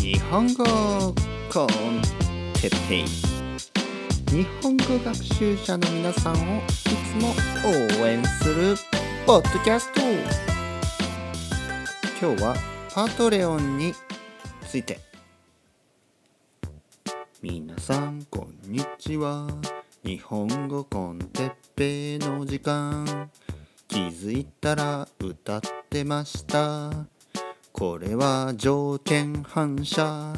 日本語コンテッペイ日本語学習者の皆さんをいつも応援するポッドキャスト。今日はパトレオンについて。皆さんこんにちは。日本語コンテッペイの時間。気づいたら歌ってました。これは条件反射。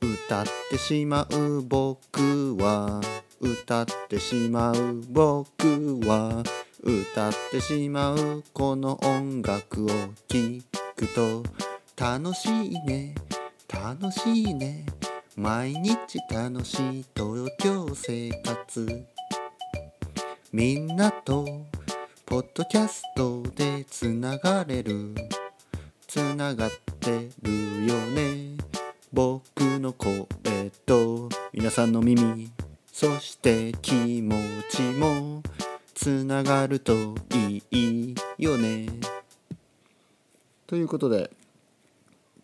歌ってしまう僕は。歌ってしまう僕は。歌ってしまうこの音楽を聴くと。楽しいね。楽しいね。毎日楽しい東京生活。みんなとポッドキャストでつながれる。つながってるよね。僕の声と皆さんの耳そして気持ちもつながるといいよね。ということで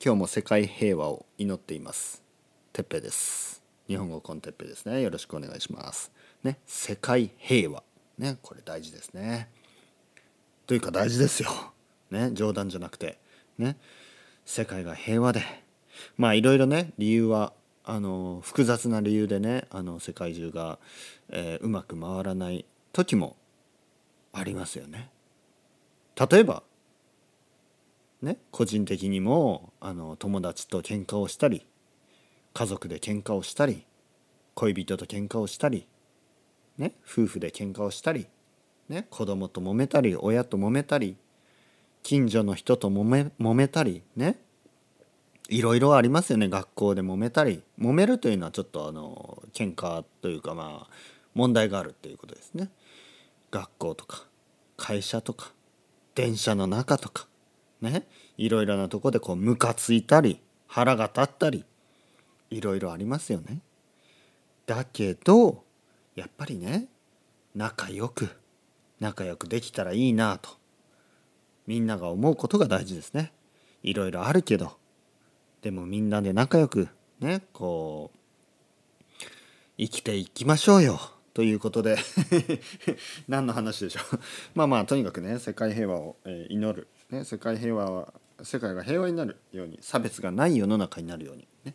今日も世界平和を祈っています。てっぺです。日本語コンテッペですね。よろしくお願いします。ね世界平和。ねこれ大事ですね。というか大事ですよ。ね冗談じゃなくて。ね世界が平和でまあいろいろね理由はあの複雑な理由でねあの世界中が、えー、うまく回らない時もありますよね。例えばね個人的にもあの友達と喧嘩をしたり家族で喧嘩をしたり恋人と喧嘩をしたり、ね、夫婦で喧嘩をしたり、ね、子供と揉めたり親と揉めたり近所の人と揉め揉めたりね。いろいろありますよね学校で揉めたり。揉めるというのはちょっとあの喧嘩というかまあ問題があるっていうことですね。学校とか会社とか電車の中とかね。いろいろなとこでこうムカついたり腹が立ったりいろいろありますよね。だけどやっぱりね仲良く仲良くできたらいいなとみんなが思うことが大事ですね。いろいろあるけど。でもみんなで仲良くねこう生きていきましょうよ。ということで。何の話でしょう。まあまあとにかくね世界平和を、え祈る、ね、世界平和は世界が平和になるように差別がない世の中になるように。ね、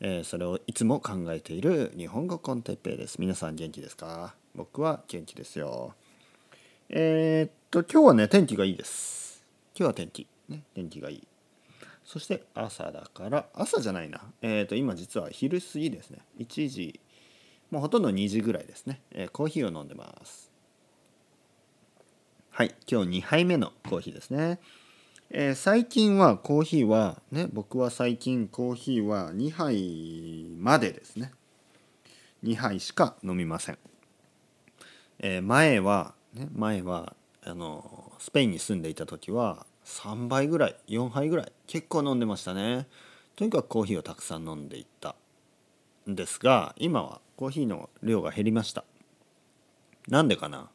えー、それをいつも考えている日本語コンテッペイです。皆さん元気ですか？僕は元気ですよ。えー、っと今日はね天気がいいです。今日は天気。ね天気がいい。そして朝だから朝じゃないな。えー、っと今実は昼過ぎですね。1時もうほとんど2時ぐらいですね、えー、コーヒーを飲んでます。はい今日2杯目のコーヒーですね。えー、最近はコーヒーはね僕は最近コーヒーは2杯までですね。2杯しか飲みません、えー、前はね、前はあのスペインに住んでいた時は3杯ぐらい4杯ぐらい結構飲んでましたね。とにかくコーヒーをたくさん飲んでいった。んですが今はコーヒーの量が減りました。なんでかな？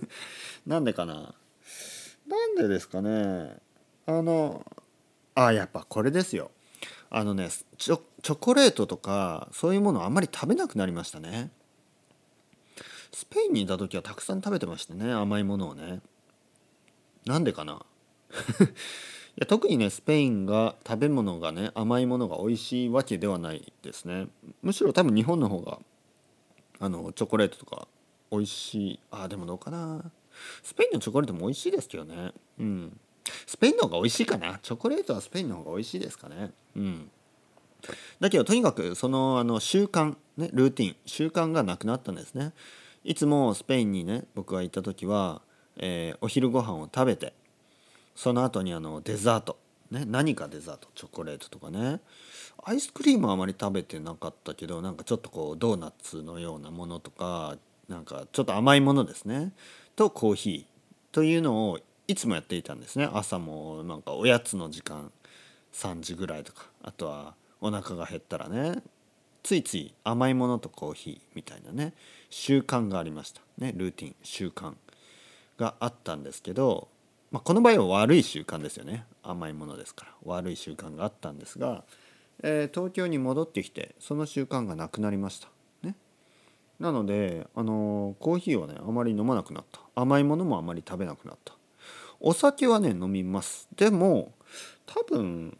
なんでかな？なんでですかね？あのあやっぱこれですよ。あのねチョチョコレートとかそういうものあんまり食べなくなりましたね。スペインにいた時はたくさん食べてましたね甘いものをね。なんでかな？いや特にねスペインが食べ物がね甘いものが美味しいわけではないですね。むしろ多分日本の方があのチョコレートとか美味しい。あでもどうかな？スペインのチョコレートも美味しいですけどね。うん。スペインの方が美味しいかな？チョコレートはスペインの方が美味しいですかね？うん。だけどとにかくそのあの習慣ねルーティン習慣がなくなったんですね。いつもスペインにね僕が行った時は、えー、お昼ご飯を食べてその後にあのデザート、ね、何かデザート？チョコレートとかね。アイスクリームはあまり食べてなかったけどなんかちょっとこうドーナツのようなものとかなんかちょっと甘いものですね。とコーヒー。というのをいつもやっていたんですね。朝もなんかおやつの時間3時ぐらいとか。あとはお腹が減ったらね。ついつい甘いものとコーヒーみたいなね習慣がありました。ねルーティン習慣があったんですけどまあ、この場合は悪い習慣ですよね。甘いものですから。悪い習慣があったんですが、えー、東京に戻ってきてその習慣がなくなりました。ね、なので、あのー、コーヒーはねあまり飲まなくなった。甘いものもあまり食べなくなった。お酒はね飲みます。でも多分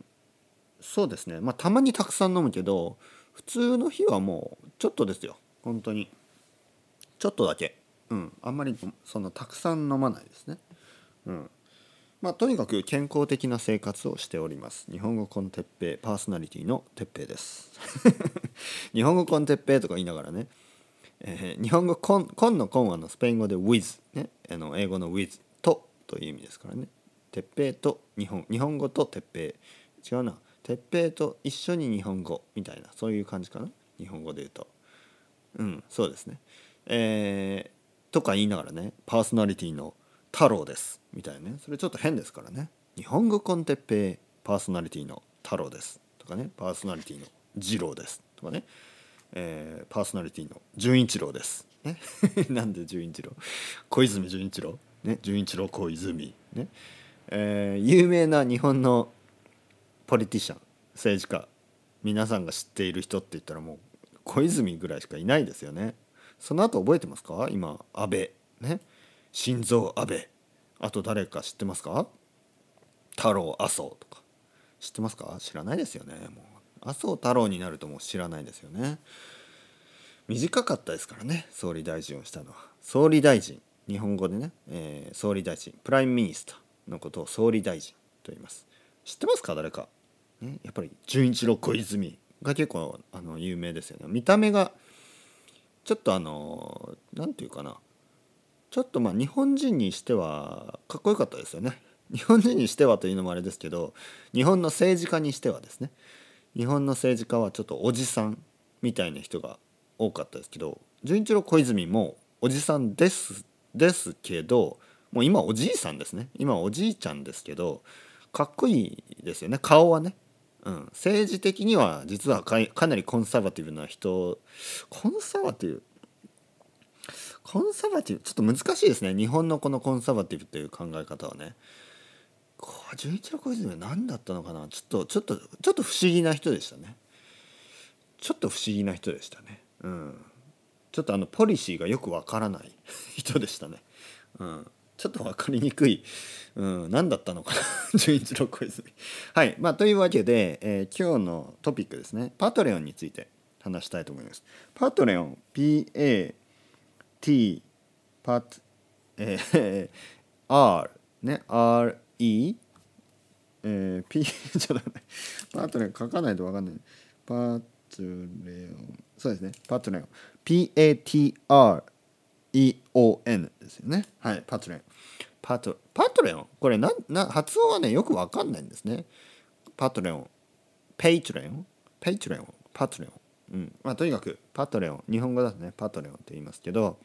そうですね。まあたまにたくさん飲むけど普通の日はもうちょっとですよ。本当に。ちょっとだけ。うん。あんまりそのたくさん飲まないですね。うん。まあとにかく健康的な生活をしております。日本語コンテッペイパーソナリティのてっぺいです。日本語コンテッペイとか言いながらね、えー、日本語コンコンのコンはのスペイン語で with ね。あの英語の with とという意味ですからね。てっぺいと日本日本語とてっぺい違うな。鉄平と一緒に日本語みたいなそういう感じかな？日本語で言うと。うんそうですね。えー、とか言いながらねパーソナリティの太郎ですみたいなね。それちょっと変ですからね。日本語コンテッペイパーソナリティの太郎ですとかね。パーソナリティの次郎ですとかね、えー、パーソナリティの純一郎です、ね、なんで純一郎？小泉純一郎？ね？純一郎小泉？ね、えー、有名な日本のポリティシャン政治家皆さんが知っている人って言ったらもう小泉ぐらいしかいないですよね。その後覚えてますか？今安倍ね？心臓安倍。あと誰か知ってますか？太郎麻生とか。知ってますか？知らないですよね。もう麻生太郎になるともう知らないですよね。短かったですからね総理大臣をしたのは。総理大臣日本語でね、えー、総理大臣 prime minister のことを総理大臣と言います。知ってますか？誰か。ね、やっぱり純一郎小泉が結構あの有名ですよね。見た目がちょっとあの何て言うかな。ちょっとまあ日本人にしてはかっこよかったですよね。日本人にしてはというのもあれですけど日本の政治家にしてはですね。日本の政治家はちょっとおじさんみたいな人が多かったですけど純一郎小泉もおじさんですですけどもう今おじいさんですね。今おじいちゃんですけどかっこいいですよね。顔はね。うん、政治的には実はかかなりコンサバティブな人コンサバティブ？コンサバティブ？ちょっと難しいですね。日本のこのコンサバティブという考え方はね。純一郎小泉は何だったのかな？ちょっとちょっとちょっと不思議な人でしたね。ちょっと不思議な人でしたね。うん。ちょっとあのポリシーがよくわからない人でしたね。うん。ちょっと分かりにくい、うん、何だったのかな。純一郎小泉。はい、まあ、というわけで、えー、今日のトピックですね。パトレオンについて話したいと思います。パトレオン PAT パト、えー、R ね RE えー、P ちょっとねパトレオン書かないと分かんない。パトレオン。そうですね。パトレオン。PATR EON ですよね。はい、パトレオン。パトパトレオン？これなな発音はねよくわかんないんですね。パトレオン、ペイトレオン、ペイトレオン、パトレオン。うんまあ、とにかくパトレオン日本語だとねパトレオンって言いますけど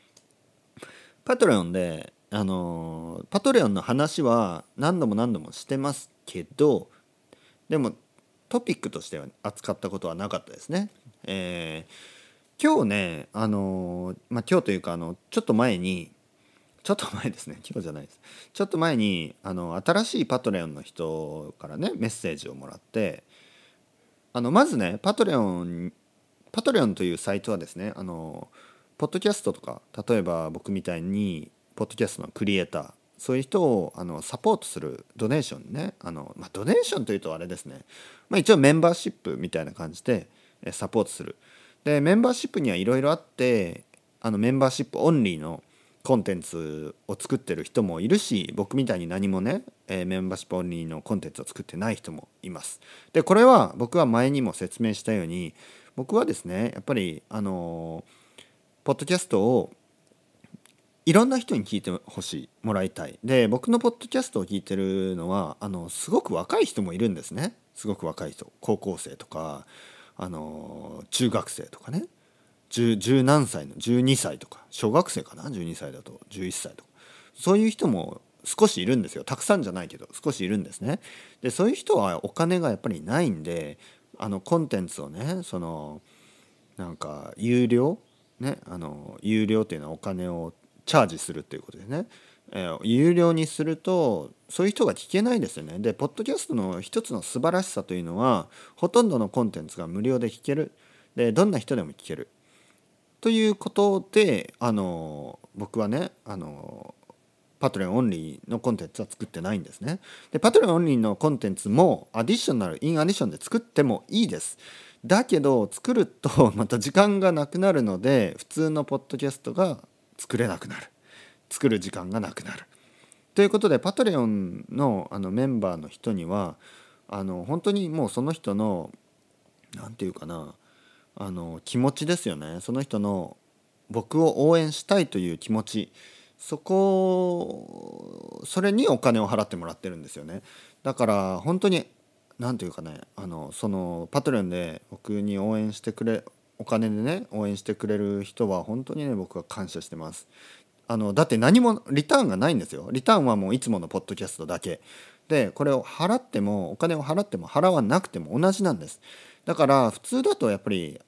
パトレオンであのー、パトレオンの話は何度も何度もしてますけどでもトピックとしては扱ったことはなかったですね。えー今日ねあのまあ今日というかあのちょっと前にちょっと前ですね。今日じゃないです。ちょっと前にあの新しいパトレオンの人からねメッセージをもらってあのまずねパトレオンパトレオンというサイトはですねあのポッドキャストとか例えば僕みたいにポッドキャストのクリエイターそういう人をあのサポートするドネーションねあの、まあ、ドネーションというとあれですね、まあ、一応メンバーシップみたいな感じでサポートする。でメンバーシップにはいろいろあってあのメンバーシップオンリーのコンテンツを作ってる人もいるし僕みたいに何もね、えー、メンバーシップオンリーのコンテンツを作ってない人もいます。でこれは僕は前にも説明したように僕はですねやっぱりあのポッドキャストをいろんな人に聞いてほしいもらいたい。で僕のポッドキャストを聞いてるのはあのすごく若い人もいるんですね。すごく若い人。高校生とかあの中学生とかね。十何歳の12歳とか小学生かな？12歳だと11歳とか。そういう人も少しいるんですよ。たくさんじゃないけど少しいるんですね。でそういう人はお金がやっぱりないんであのコンテンツをねそのなんか有料？ねあの有料っていうのはお金をチャージするっていうことでね。えー、有料にするとそういう人が聞けないですよね。でポッドキャストの一つの素晴らしさというのはほとんどのコンテンツが無料で聞ける。でどんな人でも聞ける。ということであの僕はねあの Patreon only のコンテンツは作ってないんですね。で Patreon only のコンテンツも additional in addition で作ってもいいです。だけど作ると また時間がなくなるので普通のポッドキャストが作れなくなる作る時間がなくなる。ということで Patreon のあのメンバーの人にはあの本当にもうその人の何て言うかなあの気持ちですよね。その人の僕を応援したいという気持ち。そこそれにお金を払ってもらってるんですよね。だから本当に何て言うかねあのそのパトレンで僕に応援してくれお金でね応援してくれる人は本当にね僕は感謝してます。あのだって何もリターンがないんですよ。リターンはもういつものポッドキャストだけ。でこれを払ってもお金を払っても払わなくても同じなんです。だから普通だとやっぱり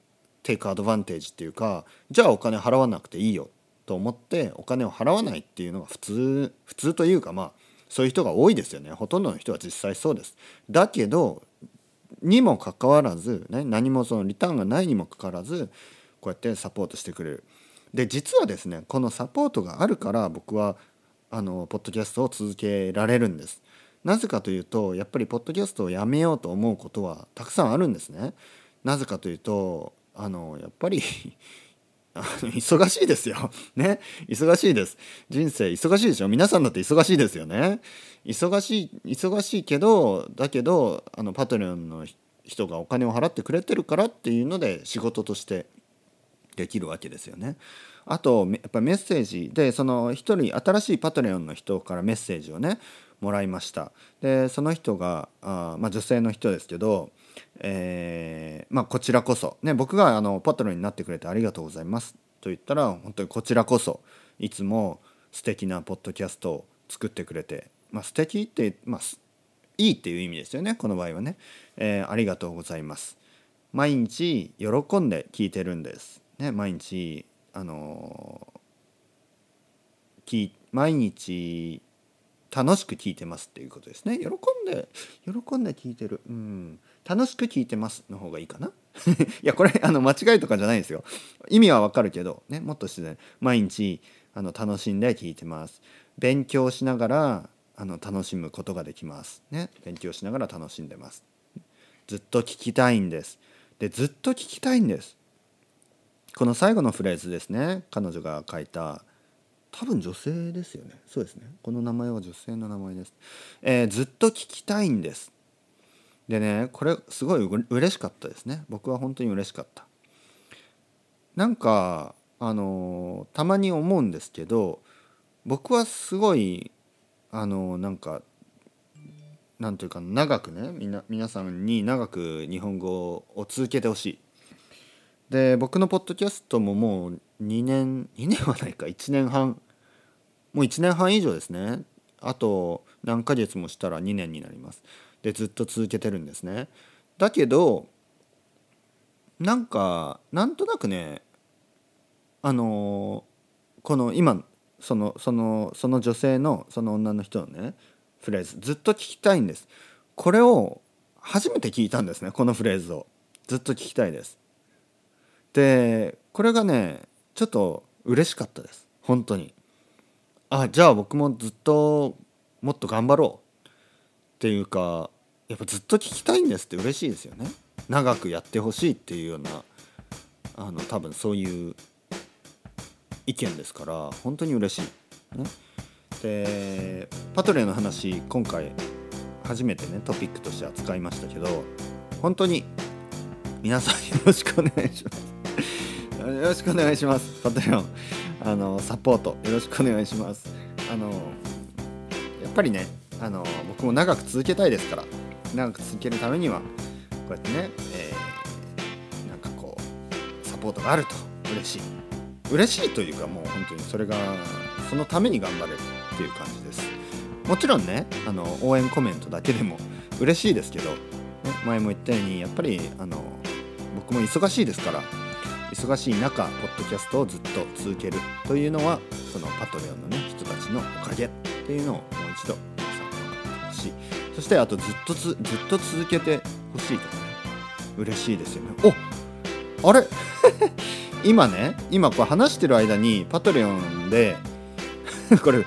テイクアドバンテージっていうかじゃあお金払わなくていいよと思ってお金を払わないっていうのが普通普通というかまあそういう人が多いですよね。ほとんどの人は実際そうです。だけどにもかかわらず、ね、何もそのリターンがないにもかかわらずこうやってサポートしてくれる。で実はですねこのサポートがあるから僕はあのポッドキャストを続けられるんです。なぜかというとやっぱりポッドキャストをやめようと思うことはたくさんあるんですねなぜかというとあのやっぱり 忙しいですよ。ね。忙しいです。人生忙しいでしょ？皆さんだって忙しいですよね。忙しい、忙しいけど、だけど、あの、パトレオンの人がお金を払ってくれてるからっていうので仕事としてできるわけですよね。あと、やっぱメッセージで、その一人、新しいパトレオンの人からメッセージをね、もらいました。で、その人が、あまあ女性の人ですけど、えー、まあ、こちらこそ、ね、僕があのパトロンになってくれてありがとうございます。と言ったら本当にこちらこそ。いつも素敵なポッドキャストを作ってくれて、まあ、素敵って、まあ、いいっていう意味ですよねこの場合はね、えー、ありがとうございます。毎日喜んで聞いてるんです、ね、毎日あのー、毎日楽しく聞いてますっていうことですね。喜んで喜んで聞いてる。うん。楽しく聞いてますの方がいいかな？いやこれあの間違いとかじゃないですよ。意味はわかるけどねもっと自然毎日あの楽しんで聞いてます。勉強しながらあの楽しむことができます。ね。勉強しながら楽しんでます。ずっと聞きたいんです。でずっと聞きたいんです。この最後のフレーズですね。彼女が書いた多分女性ですよね。そうですね。この名前は女性の名前です、えー、ずっと聞きたいんです。でねこれすごい嬉しかったですね。僕は本当に嬉しかった。なんかあのたまに思うんですけど僕はすごいあのなんかなんというか長くねみな皆さんに長く日本語を続けてほしい。で僕のポッドキャストももう2年2年はないか1年半もう1年半以上ですね。あと何ヶ月もしたら2年になります。でずっと続けてるんですね。だけどなんかなんとなくねあのこの今そのそのその女性のその女の人のねフレーズずっと聞きたいんです。これを初めて聞いたんですねこのフレーズを。ずっと聞きたいです。でこれがねちょっと嬉しかったです。本当に。あじゃあ僕もずっともっと頑張ろうっていうかやっぱずっと聞きたいんですって嬉しいですよね長くやってほしいっていうようなあの多分そういう意見ですから本当に嬉しい。ね、でパトレの話今回初めてねトピックとして扱いましたけど本当に皆さんよろしくお願いします。よろしくお願いします。パトレオンあのサポートよろしくお願いします。あのやっぱりねあの僕も長く続けたいですから長く続けるためにはこうやってね、えー、なんかこうサポートがあると嬉しい嬉しいというかもう本当にそれがそのために頑張れるっていう感じですもちろんねあの応援コメントだけでも嬉しいですけど、ね、前も言ったようにやっぱりあの僕も忙しいですから忙しい中ポッドキャストをずっと続けるというのはそのパトレオンのね人たちのおかげっていうのをもう一度皆さん分かってほしいそしてあとずっとずっと続けてほしいと。かね嬉しいですよね。おあれ？今ね今これ話してる間にパトレオンで これ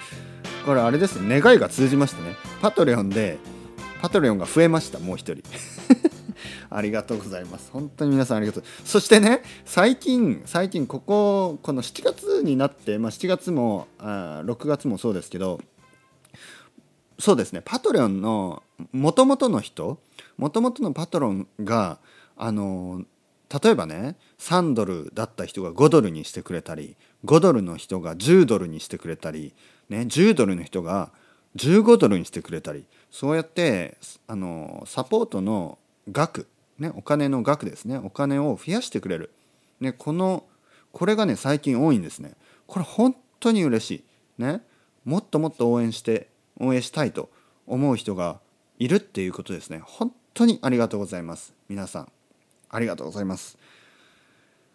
これあれですね。願いが通じましてね。パトレオンでパトレオンが増えましたもう一人。ありがとうございます。本当に皆さんありがとう。そしてね最近最近こここの7月になって、まあ、7月もあ6月もそうですけどそうですねパトレオンのもともとの人もともとのパトロンがあの例えばね3ドルだった人が5ドルにしてくれたり5ドルの人が10ドルにしてくれたり、ね、10ドルの人が15ドルにしてくれたりそうやってあのサポートの額、ね、お金の額ですねお金を増やしてくれる、ね、このこれがね最近多いんですねこれ本当に嬉しいねもっともっと応援して応援したいと思う人がいるっていうことですね本当にありがとうございます皆さんありがとうございます。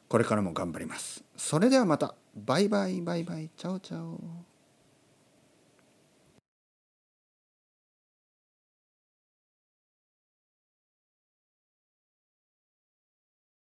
これからも頑張ります。それではまた。バイバイバイバイ。チャオチャオ。